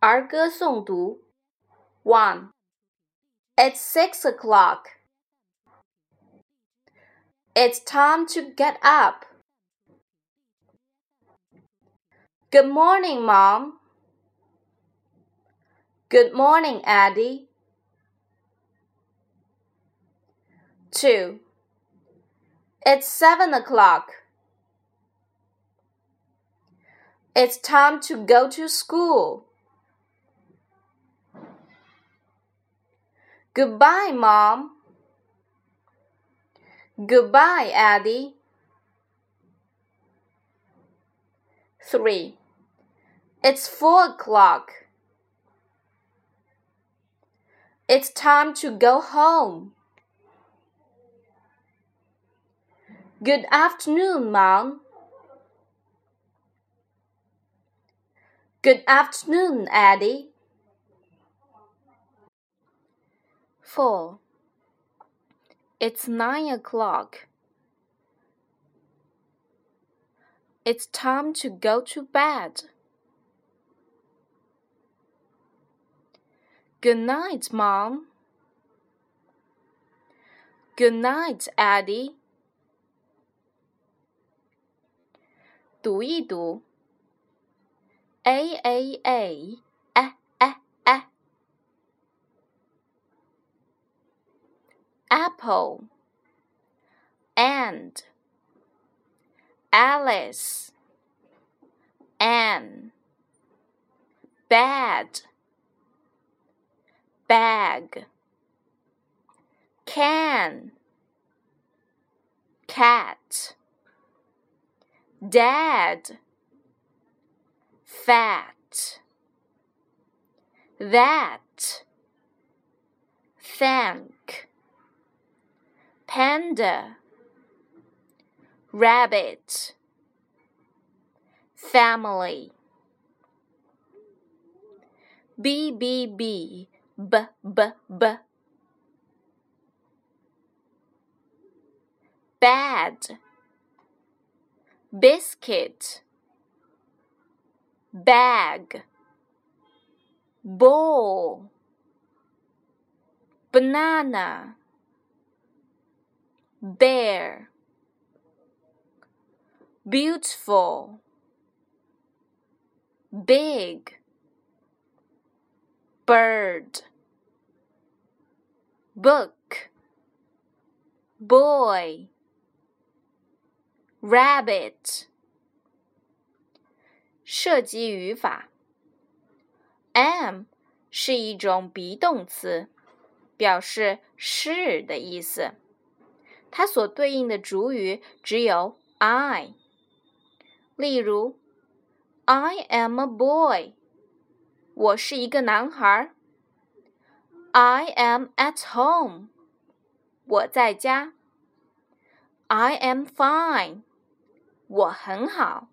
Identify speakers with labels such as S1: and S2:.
S1: 儿歌诵读。One. It's six o'clock. It's time to get up. Good morning, Mom. Good morning, Eddie. Two. It's seven o'clock. It's time to go to school. Goodbye, Mom. Goodbye, Eddie. 3. It's 4 o'clock. It's time to go home. Good afternoon, Mom. Good afternoon, Eddie. 4. It's 9 o'clock. It's time to go to bed. Good night, Mom. Good night, Eddie. 读一读，a a a。Apple and Alice Anne bad bag. Can cat. Dad fat. That. Thank panda rabbit family b b b b b b. Bad biscuit bag bowl banana bear beautiful big bird book boy rabbit 涉及语法，am 是一种 be 动词，表示是的意思。 它所对应的主语只有 I。例如，I am a boy，我是一个男孩。I am at home，我在家。I am fine。我很好。